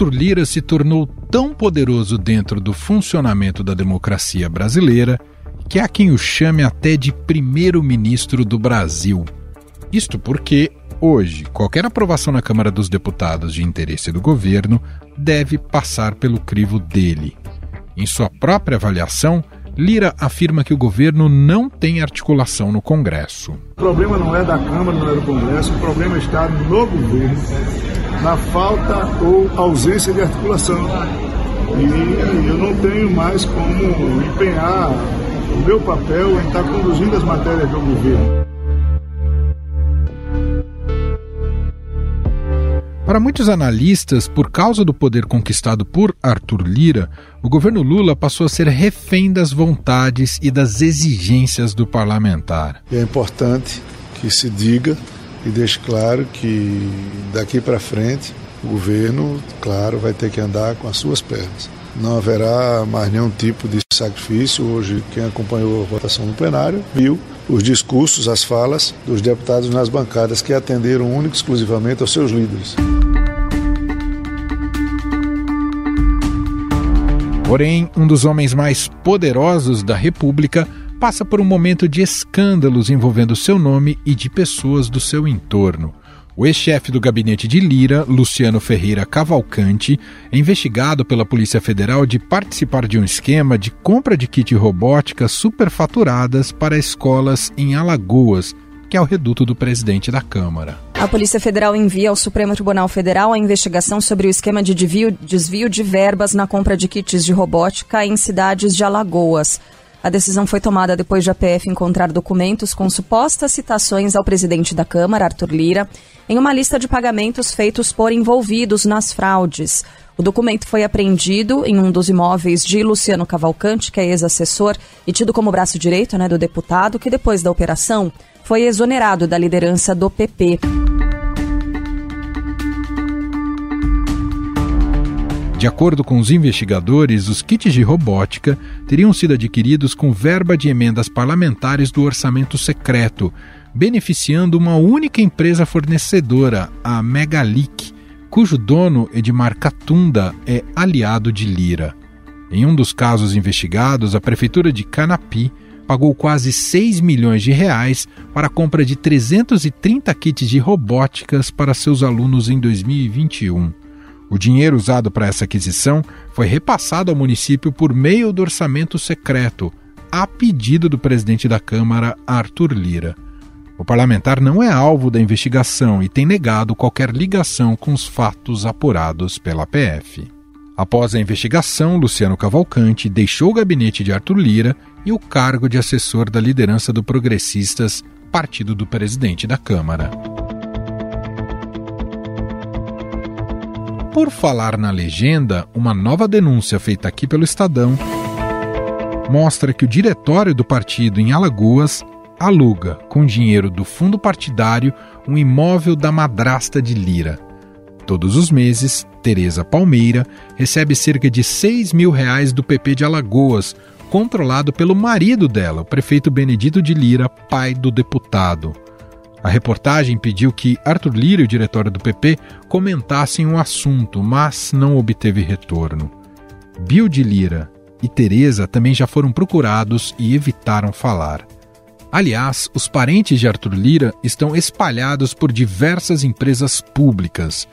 Arthur Lira se tornou tão poderoso dentro do funcionamento da democracia brasileira que há quem o chame até de primeiro-ministro do Brasil. Isto porque, hoje, qualquer aprovação na Câmara dos Deputados de interesse do governo deve passar pelo crivo dele. Em sua própria avaliação, Lira afirma que o governo não tem articulação no Congresso. O problema não é da Câmara, não é do Congresso, o problema está no governo, na falta ou ausência de articulação. E eu não tenho mais como empenhar o meu papel em estar conduzindo as matérias do governo. Para muitos analistas, por causa do poder conquistado por Arthur Lira, o governo Lula passou a ser refém das vontades e das exigências do parlamentar. É importante que se diga e deixe claro que daqui para frente o governo, claro, vai ter que andar com as suas pernas não haverá mais nenhum tipo de sacrifício. Hoje, quem acompanhou a votação no plenário viu os discursos, as falas dos deputados nas bancadas que atenderam único e exclusivamente aos seus líderes. Porém, um dos homens mais poderosos da República passa por um momento de escândalos envolvendo seu nome e de pessoas do seu entorno. O ex-chefe do gabinete de Lira, Luciano Ferreira Cavalcante, é investigado pela Polícia Federal de participar de um esquema de compra de kit robótica superfaturadas para escolas em Alagoas, que é o reduto do presidente da Câmara. A Polícia Federal envia ao Supremo Tribunal Federal a investigação sobre o esquema de desvio, de verbas na compra de kits de robótica em cidades de Alagoas. A decisão foi tomada depois de a PF encontrar documentos com supostas citações ao presidente da Câmara, Arthur Lira, em uma lista de pagamentos feitos por envolvidos nas fraudes. O documento foi apreendido em um dos imóveis de Luciano Cavalcante, que é ex-assessor e tido como braço direito né, do deputado, que depois da operação foi exonerado da liderança do PP. De acordo com os investigadores, os kits de robótica teriam sido adquiridos com verba de emendas parlamentares do orçamento secreto, beneficiando uma única empresa fornecedora, a Megalic, cujo dono, Edmar Catunda, é aliado de Lira. Em um dos casos investigados, a prefeitura de Canapi pagou quase 6 milhões de reais para a compra de 330 kits de robóticas para seus alunos em 2021. O dinheiro usado para essa aquisição foi repassado ao município por meio do orçamento secreto, a pedido do presidente da Câmara, Arthur Lira. O parlamentar não é alvo da investigação e tem negado qualquer ligação com os fatos apurados pela PF. Após a investigação, Luciano Cavalcante deixou o gabinete de Arthur Lira e o cargo de assessor da liderança do Progressistas, partido do presidente da Câmara. Por falar na legenda, uma nova denúncia feita aqui pelo Estadão mostra que o diretório do partido em Alagoas aluga, com dinheiro do fundo partidário, um imóvel da madrasta de Lira. Todos os meses, Tereza Palmeira recebe cerca de 6 mil reais do PP de Alagoas, controlado pelo marido dela, o prefeito Benedito de Lira, pai do deputado. A reportagem pediu que Arthur Lira e o diretório do PP comentassem o assunto, mas não obteve retorno. Bill de Lira e Teresa também já foram procurados e evitaram falar. Aliás, os parentes de Arthur Lira estão espalhados por diversas empresas públicas.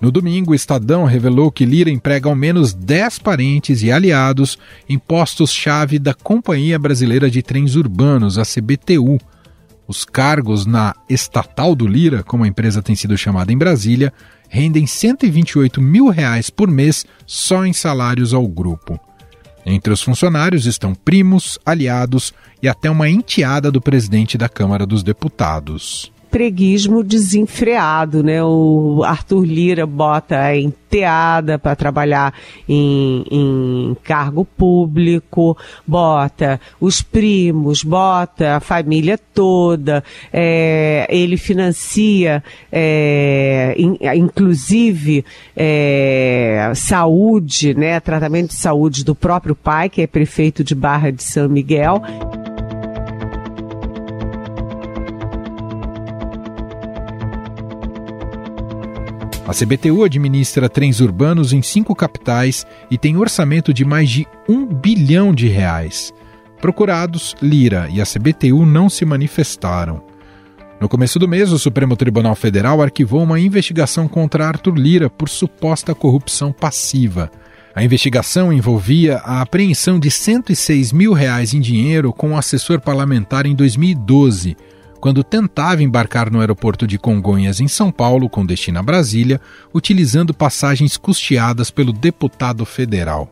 No domingo, o Estadão revelou que Lira emprega ao menos 10 parentes e aliados em postos-chave da Companhia Brasileira de Trens Urbanos, a CBTU, os cargos na estatal do Lira, como a empresa tem sido chamada em Brasília, rendem 128 mil reais por mês só em salários ao grupo. Entre os funcionários estão primos, aliados e até uma enteada do presidente da Câmara dos Deputados preguismo desenfreado, né? O Arthur Lira bota a enteada para trabalhar em, em, cargo público, bota os primos, bota a família toda, é, ele financia, é, in, inclusive, é, saúde, né? Tratamento de saúde do próprio pai, que é prefeito de Barra de São Miguel. A CBTU administra trens urbanos em cinco capitais e tem orçamento de mais de um bilhão de reais. Procurados, Lira e a CBTU não se manifestaram. No começo do mês, o Supremo Tribunal Federal arquivou uma investigação contra Arthur Lira por suposta corrupção passiva. A investigação envolvia a apreensão de 106 mil reais em dinheiro com o um assessor parlamentar em 2012, quando tentava embarcar no aeroporto de Congonhas, em São Paulo, com destino a Brasília, utilizando passagens custeadas pelo deputado federal.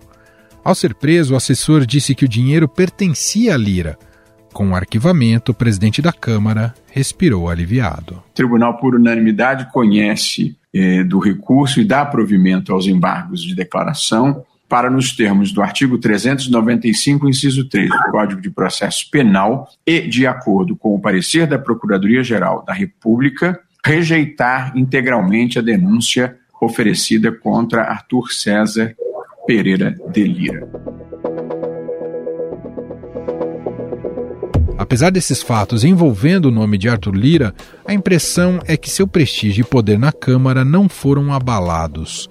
Ao ser preso, o assessor disse que o dinheiro pertencia a Lira. Com o arquivamento, o presidente da Câmara respirou aliviado. O tribunal, por unanimidade, conhece eh, do recurso e dá provimento aos embargos de declaração para, nos termos do artigo 395, inciso 3 do Código de Processo Penal e de acordo com o parecer da Procuradoria-Geral da República, rejeitar integralmente a denúncia oferecida contra Arthur César Pereira de Lira. Apesar desses fatos envolvendo o nome de Arthur Lira, a impressão é que seu prestígio e poder na Câmara não foram abalados.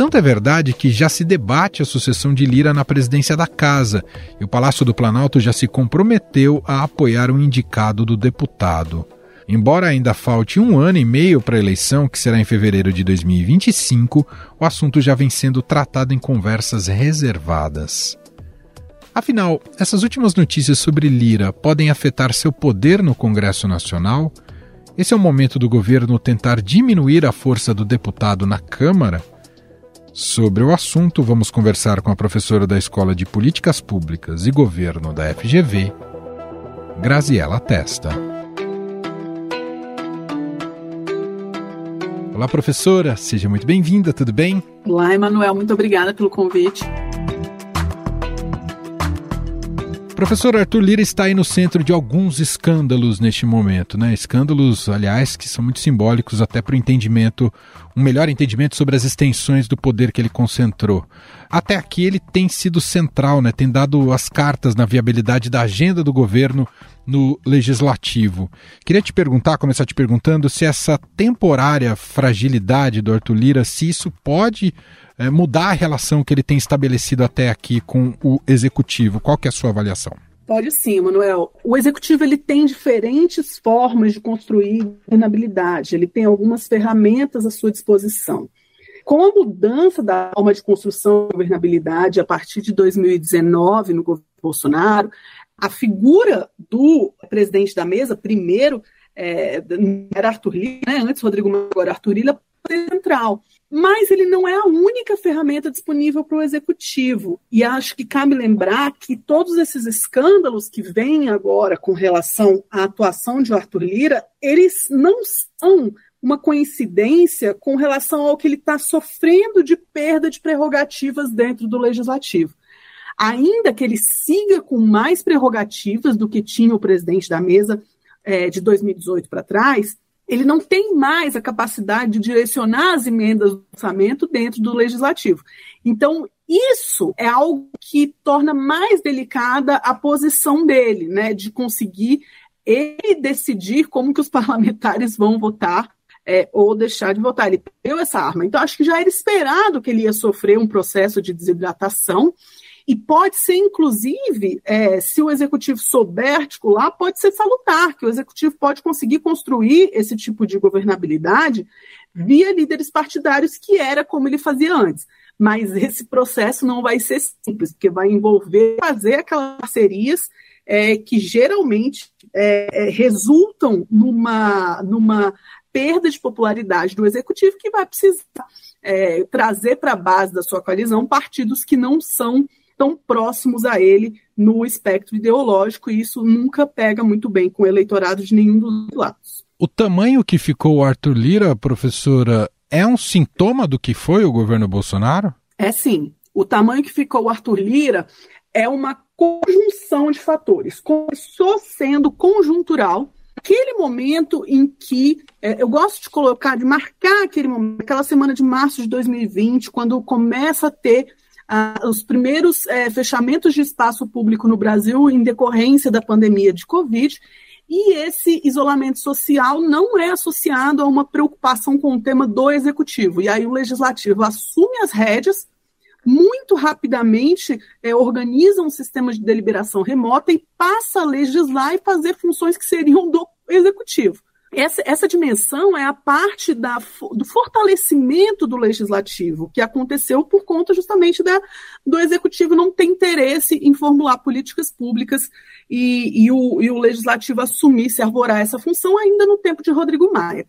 Tanto é verdade que já se debate a sucessão de Lira na presidência da Casa e o Palácio do Planalto já se comprometeu a apoiar o indicado do deputado. Embora ainda falte um ano e meio para a eleição, que será em fevereiro de 2025, o assunto já vem sendo tratado em conversas reservadas. Afinal, essas últimas notícias sobre Lira podem afetar seu poder no Congresso Nacional? Esse é o momento do governo tentar diminuir a força do deputado na Câmara? Sobre o assunto, vamos conversar com a professora da Escola de Políticas Públicas e Governo da FGV, Graziela Testa. Olá, professora, seja muito bem-vinda, tudo bem? Olá, Emanuel, muito obrigada pelo convite. Professor Arthur Lira está aí no centro de alguns escândalos neste momento, né? Escândalos, aliás, que são muito simbólicos até para o entendimento, um melhor entendimento sobre as extensões do poder que ele concentrou. Até aqui ele tem sido central, né? Tem dado as cartas na viabilidade da agenda do governo no legislativo. Queria te perguntar, começar te perguntando se essa temporária fragilidade do Arthur Lira, se isso pode é, mudar a relação que ele tem estabelecido até aqui com o executivo? Qual que é a sua avaliação? Pode sim, Manuel. O executivo ele tem diferentes formas de construir governabilidade. Ele tem algumas ferramentas à sua disposição. Com a mudança da forma de construção da governabilidade a partir de 2019 no governo Bolsonaro, a figura do presidente da mesa, primeiro, é, era Arthur Lira, né? antes Rodrigo Maia, agora Arthur Lira, central mas ele não é a única ferramenta disponível para o executivo. E acho que cabe lembrar que todos esses escândalos que vêm agora com relação à atuação de Arthur Lira, eles não são uma coincidência com relação ao que ele está sofrendo de perda de prerrogativas dentro do legislativo. Ainda que ele siga com mais prerrogativas do que tinha o presidente da mesa é, de 2018 para trás, ele não tem mais a capacidade de direcionar as emendas do orçamento dentro do legislativo. Então, isso é algo que torna mais delicada a posição dele, né, de conseguir ele decidir como que os parlamentares vão votar é, ou deixar de votar. Ele deu essa arma. Então, acho que já era esperado que ele ia sofrer um processo de desidratação e pode ser, inclusive, é, se o executivo souber articular, pode ser salutar, que o executivo pode conseguir construir esse tipo de governabilidade via líderes partidários, que era como ele fazia antes. Mas esse processo não vai ser simples, porque vai envolver fazer aquelas parcerias é, que geralmente é, é resultam numa, numa perda de popularidade do executivo que vai precisar é, trazer para a base da sua coalizão partidos que não são tão próximos a ele no espectro ideológico, e isso nunca pega muito bem com o eleitorado de nenhum dos lados. O tamanho que ficou o Arthur Lira, professora, é um sintoma do que foi o governo Bolsonaro? É sim. O tamanho que ficou o Arthur Lira é uma conjunção de fatores. Começou sendo conjuntural, aquele momento em que é, eu gosto de colocar, de marcar aquele momento, aquela semana de março de 2020, quando começa a ter os primeiros é, fechamentos de espaço público no Brasil em decorrência da pandemia de Covid. e esse isolamento social não é associado a uma preocupação com o tema do executivo. E aí o legislativo assume as rédeas, muito rapidamente é, organiza um sistema de deliberação remota e passa a legislar e fazer funções que seriam do executivo. Essa, essa dimensão é a parte da, do fortalecimento do legislativo, que aconteceu por conta justamente da, do executivo não ter interesse em formular políticas públicas e, e, o, e o legislativo assumir, se arvorar essa função ainda no tempo de Rodrigo Maia.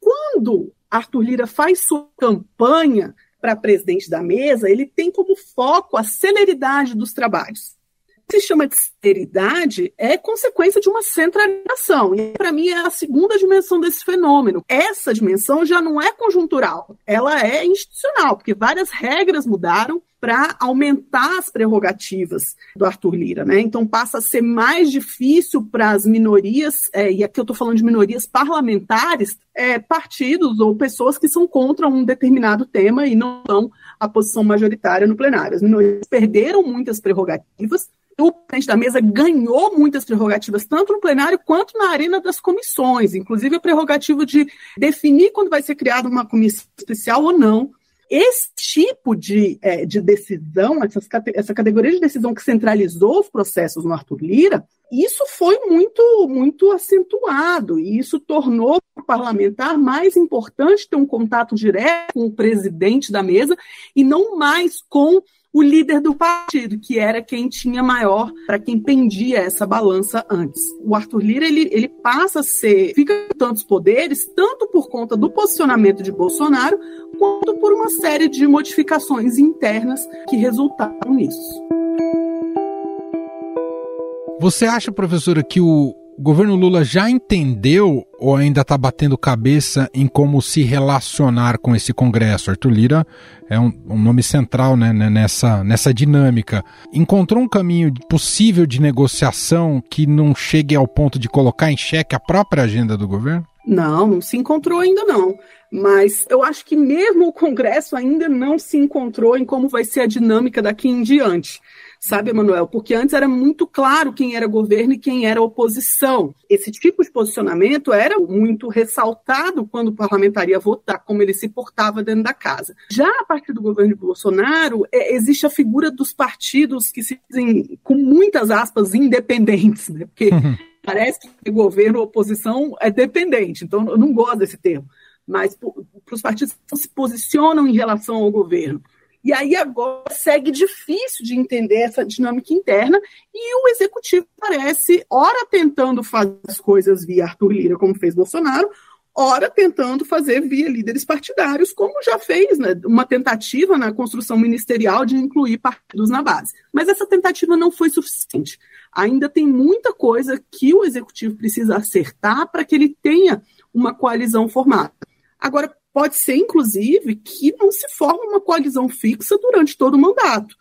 Quando Arthur Lira faz sua campanha para presidente da mesa, ele tem como foco a celeridade dos trabalhos se chama de seriedade é consequência de uma centralização. E para mim é a segunda dimensão desse fenômeno. Essa dimensão já não é conjuntural, ela é institucional, porque várias regras mudaram para aumentar as prerrogativas do Arthur Lira, né? Então passa a ser mais difícil para as minorias, é, e aqui eu estou falando de minorias parlamentares, é, partidos ou pessoas que são contra um determinado tema e não são a posição majoritária no plenário. As minorias perderam muitas prerrogativas, o presidente da mesa ganhou muitas prerrogativas, tanto no plenário quanto na arena das comissões, inclusive a prerrogativa de definir quando vai ser criada uma comissão especial ou não. Esse tipo de, é, de decisão, essas, essa categoria de decisão que centralizou os processos no Arthur Lira, isso foi muito, muito acentuado, e isso tornou o parlamentar mais importante ter um contato direto com o presidente da mesa e não mais com o líder do partido, que era quem tinha maior, para quem pendia essa balança antes. O Arthur Lira, ele, ele passa a ser, fica com tantos poderes, tanto por conta do posicionamento de Bolsonaro, quanto por uma série de modificações internas que resultaram nisso. Você acha, professora, que o, governo Lula já entendeu ou ainda está batendo cabeça em como se relacionar com esse Congresso? Arthur Lira é um, um, nome central né, né, nessa, nessa dinâmica. Encontrou um caminho possível de negociação que não chegue ao ponto de colocar em xeque a própria agenda do governo? Não, não se encontrou ainda não. Mas eu acho que mesmo o Congresso ainda não se encontrou em como vai ser a dinâmica daqui em diante sabe, Emanuel? Porque antes era muito claro quem era governo e quem era oposição. Esse tipo de posicionamento era muito ressaltado quando o parlamentar ia votar, como ele se portava dentro da casa. Já a partir do governo de Bolsonaro, é, existe a figura dos partidos que se dizem, com muitas aspas, independentes, né? Porque parece que governo ou oposição é dependente, então eu não gosto desse termo. Mas para os partidos que se posicionam em relação ao governo. E aí agora segue difícil de entender essa dinâmica interna e o executivo parece, ora tentando fazer as coisas via Arthur Lira, como fez Bolsonaro, ora tentando fazer via líderes partidários, como já fez, né, uma tentativa na construção ministerial de incluir partidos na base. Mas essa tentativa não foi suficiente. Ainda tem muita coisa que o executivo precisa acertar para que ele tenha uma coalizão formada. Agora, Pode ser, inclusive, que não se forme uma coalizão fixa durante todo o mandato,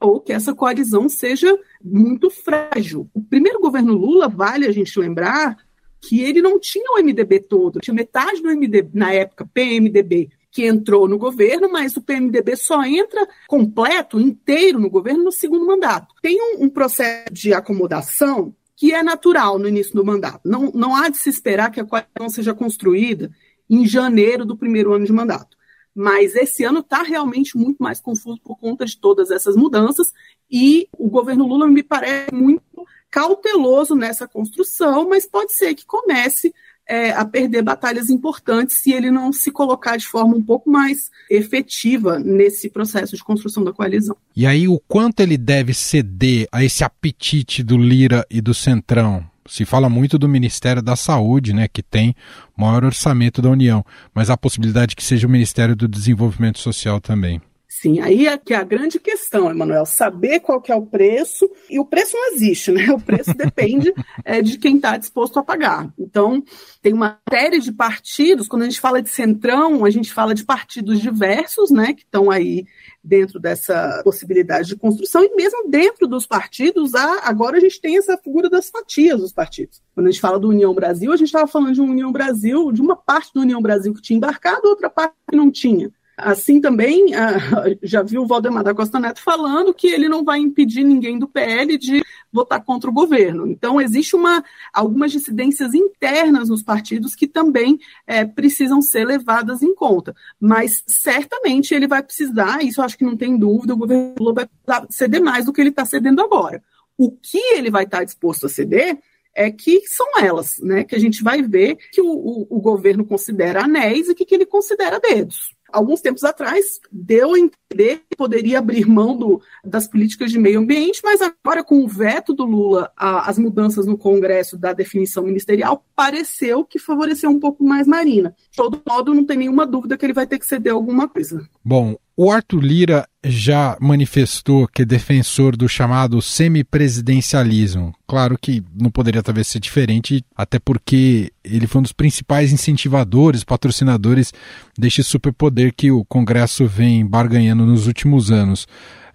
ou que essa coalizão seja muito frágil. O primeiro governo Lula, vale a gente lembrar, que ele não tinha o MDB todo, tinha metade do MDB, na época, PMDB, que entrou no governo, mas o PMDB só entra completo, inteiro no governo no segundo mandato. Tem um, um processo de acomodação que é natural no início do mandato. Não, não há de se esperar que a coalizão seja construída em janeiro do primeiro ano de mandato. Mas esse ano está realmente muito mais confuso por conta de todas essas mudanças e o governo Lula me parece muito cauteloso nessa construção, mas pode ser que comece é, a perder batalhas importantes se ele não se colocar de forma um pouco mais efetiva nesse processo de construção da coalizão. E aí, o quanto ele deve ceder a esse apetite do Lira e do Centrão? Se fala muito do Ministério da Saúde, né, que tem maior orçamento da União, mas há possibilidade que seja o Ministério do Desenvolvimento Social também. Sim, aí é que é a grande questão, Emanuel, saber qual que é o preço, e o preço não existe, né? O preço depende é, de quem está disposto a pagar. Então, tem uma série de partidos, quando a gente fala de centrão, a gente fala de partidos diversos, né, que estão aí dentro dessa possibilidade de construção, e mesmo dentro dos partidos, há, agora a gente tem essa figura das fatias dos partidos. Quando a gente fala do União Brasil, a gente estava falando de uma União Brasil, de uma parte do União Brasil que tinha embarcado, outra parte que não tinha. Assim também, já viu o Valdemar da Costa Neto falando que ele não vai impedir ninguém do PL de votar contra o governo. Então, existe uma, algumas dissidências internas nos partidos que também é, precisam ser levadas em conta. Mas, certamente, ele vai precisar, isso acho que não tem dúvida, o governo Lula vai ceder mais do que ele está cedendo agora. O que ele vai estar tá disposto a ceder é que são elas, né? Que a gente vai ver que o, o, o governo considera anéis e que, que ele considera dedos alguns tempos atrás, deu a entender que poderia abrir mão do, das políticas de meio ambiente, mas agora, com o veto do Lula às mudanças no Congresso da definição ministerial, pareceu que favoreceu um pouco mais Marina. De todo modo, não tem nenhuma dúvida que ele vai ter que ceder alguma coisa. Bom, o Arthur Lira já manifestou que é defensor do chamado semipresidencialismo. Claro que não poderia talvez ser diferente, até porque ele foi um dos principais incentivadores, patrocinadores deste superpoder que o Congresso vem barganhando nos últimos anos.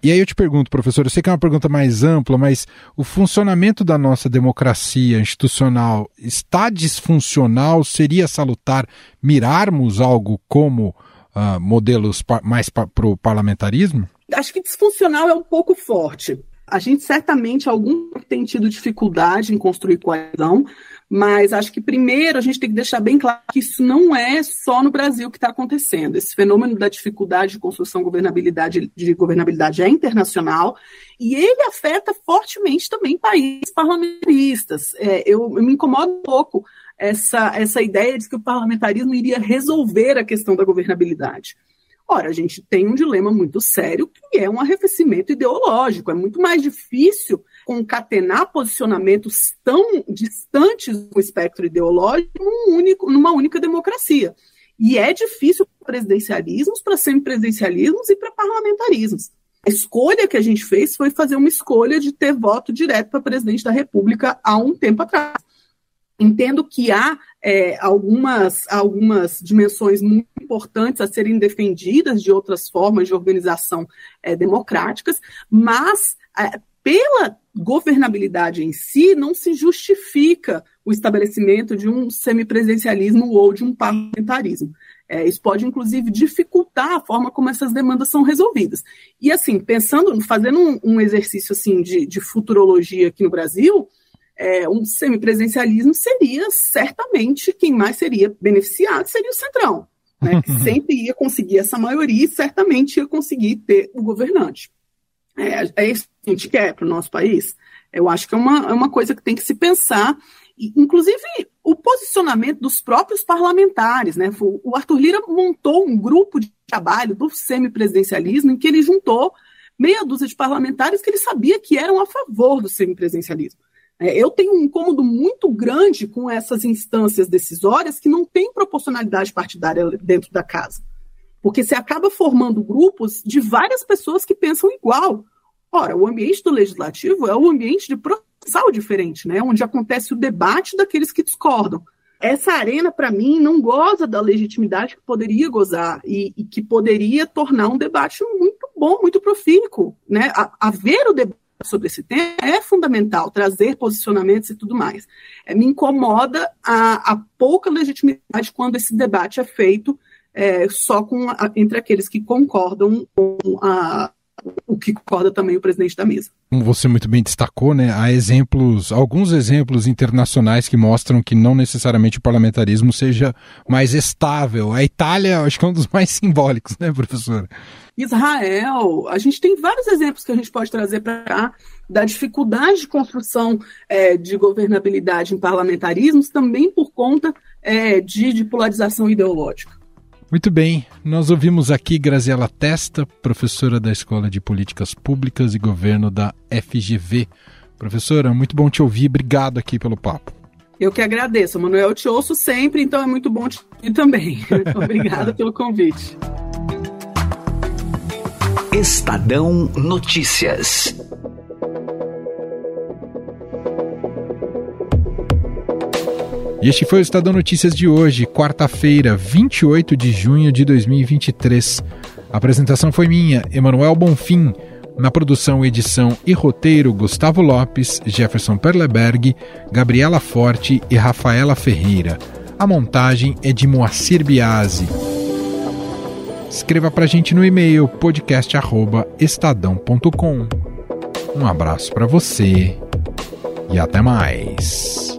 E aí eu te pergunto, professor, eu sei que é uma pergunta mais ampla, mas o funcionamento da nossa democracia institucional está disfuncional? Seria salutar mirarmos algo como uh, modelos mais pa para o parlamentarismo? Acho que disfuncional é um pouco forte. A gente certamente, algum tem tido dificuldade em construir coalizão, mas acho que primeiro a gente tem que deixar bem claro que isso não é só no Brasil que está acontecendo. Esse fenômeno da dificuldade de construção de governabilidade, de governabilidade é internacional e ele afeta fortemente também países parlamentaristas. É, eu, eu me incomodo um pouco essa, essa ideia de que o parlamentarismo iria resolver a questão da governabilidade. Ora, a gente tem um dilema muito sério que é um arrefecimento ideológico. É muito mais difícil concatenar posicionamentos tão distantes do espectro ideológico num único, numa única democracia. E é difícil para presidencialismos, para semipresidencialismos e para parlamentarismos. A escolha que a gente fez foi fazer uma escolha de ter voto direto para presidente da República há um tempo atrás. Entendo que há é, algumas, algumas dimensões muito importantes a serem defendidas de outras formas de organização é, democráticas, mas é, pela governabilidade em si, não se justifica o estabelecimento de um semipresidencialismo ou de um parlamentarismo. É, isso pode, inclusive, dificultar a forma como essas demandas são resolvidas. E, assim, pensando, fazendo um, um exercício assim de, de futurologia aqui no Brasil, é, um semipresencialismo seria certamente quem mais seria beneficiado seria o Centrão, né, que sempre ia conseguir essa maioria e certamente ia conseguir ter o governante. É, é isso que a gente quer para o nosso país? Eu acho que é uma, é uma coisa que tem que se pensar, inclusive o posicionamento dos próprios parlamentares. Né? O Arthur Lira montou um grupo de trabalho do semipresidencialismo em que ele juntou meia dúzia de parlamentares que ele sabia que eram a favor do semipresidencialismo. É, eu tenho um incômodo muito grande com essas instâncias decisórias que não têm proporcionalidade partidária dentro da casa. Porque você acaba formando grupos de várias pessoas que pensam igual. Ora, o ambiente do legislativo é o ambiente de processal diferente, né? onde acontece o debate daqueles que discordam. Essa arena, para mim, não goza da legitimidade que poderia gozar e, e, que poderia tornar um debate muito bom, muito profícuo. Né? Haver o debate sobre esse tema é fundamental, trazer posicionamentos e tudo mais. É, me incomoda a, a, pouca legitimidade quando esse debate é feito é, só com entre aqueles que concordam com a, o que concorda também o presidente da mesa. Como você muito bem destacou, né, há exemplos, alguns exemplos internacionais que mostram que não necessariamente o parlamentarismo seja mais estável. A Itália, acho que é um dos mais simbólicos, né, professora? Israel, a gente tem vários exemplos que a gente pode trazer para cá da dificuldade de construção é, de governabilidade em parlamentarismos, também por conta é, de, de polarização ideológica. Muito bem, nós ouvimos aqui Graziela Testa, professora da Escola de Políticas Públicas e Governo da FGV. Professora, muito bom te ouvir, obrigado aqui pelo papo. Eu que agradeço, Manuel, eu te ouço sempre, então é muito bom te ouvir também. Obrigada pelo convite. Estadão Notícias. E este foi o Estadão Notícias de hoje, quarta-feira, 28 de junho de 2023. A apresentação foi minha, Emanuel Bonfim. Na produção, edição e roteiro, Gustavo Lopes, Jefferson Perleberg, Gabriela Forte e Rafaela Ferreira. A montagem é de Moacir Biasi. Escreva para a gente no e-mail podcast@estadão.com. Um abraço para você e até mais.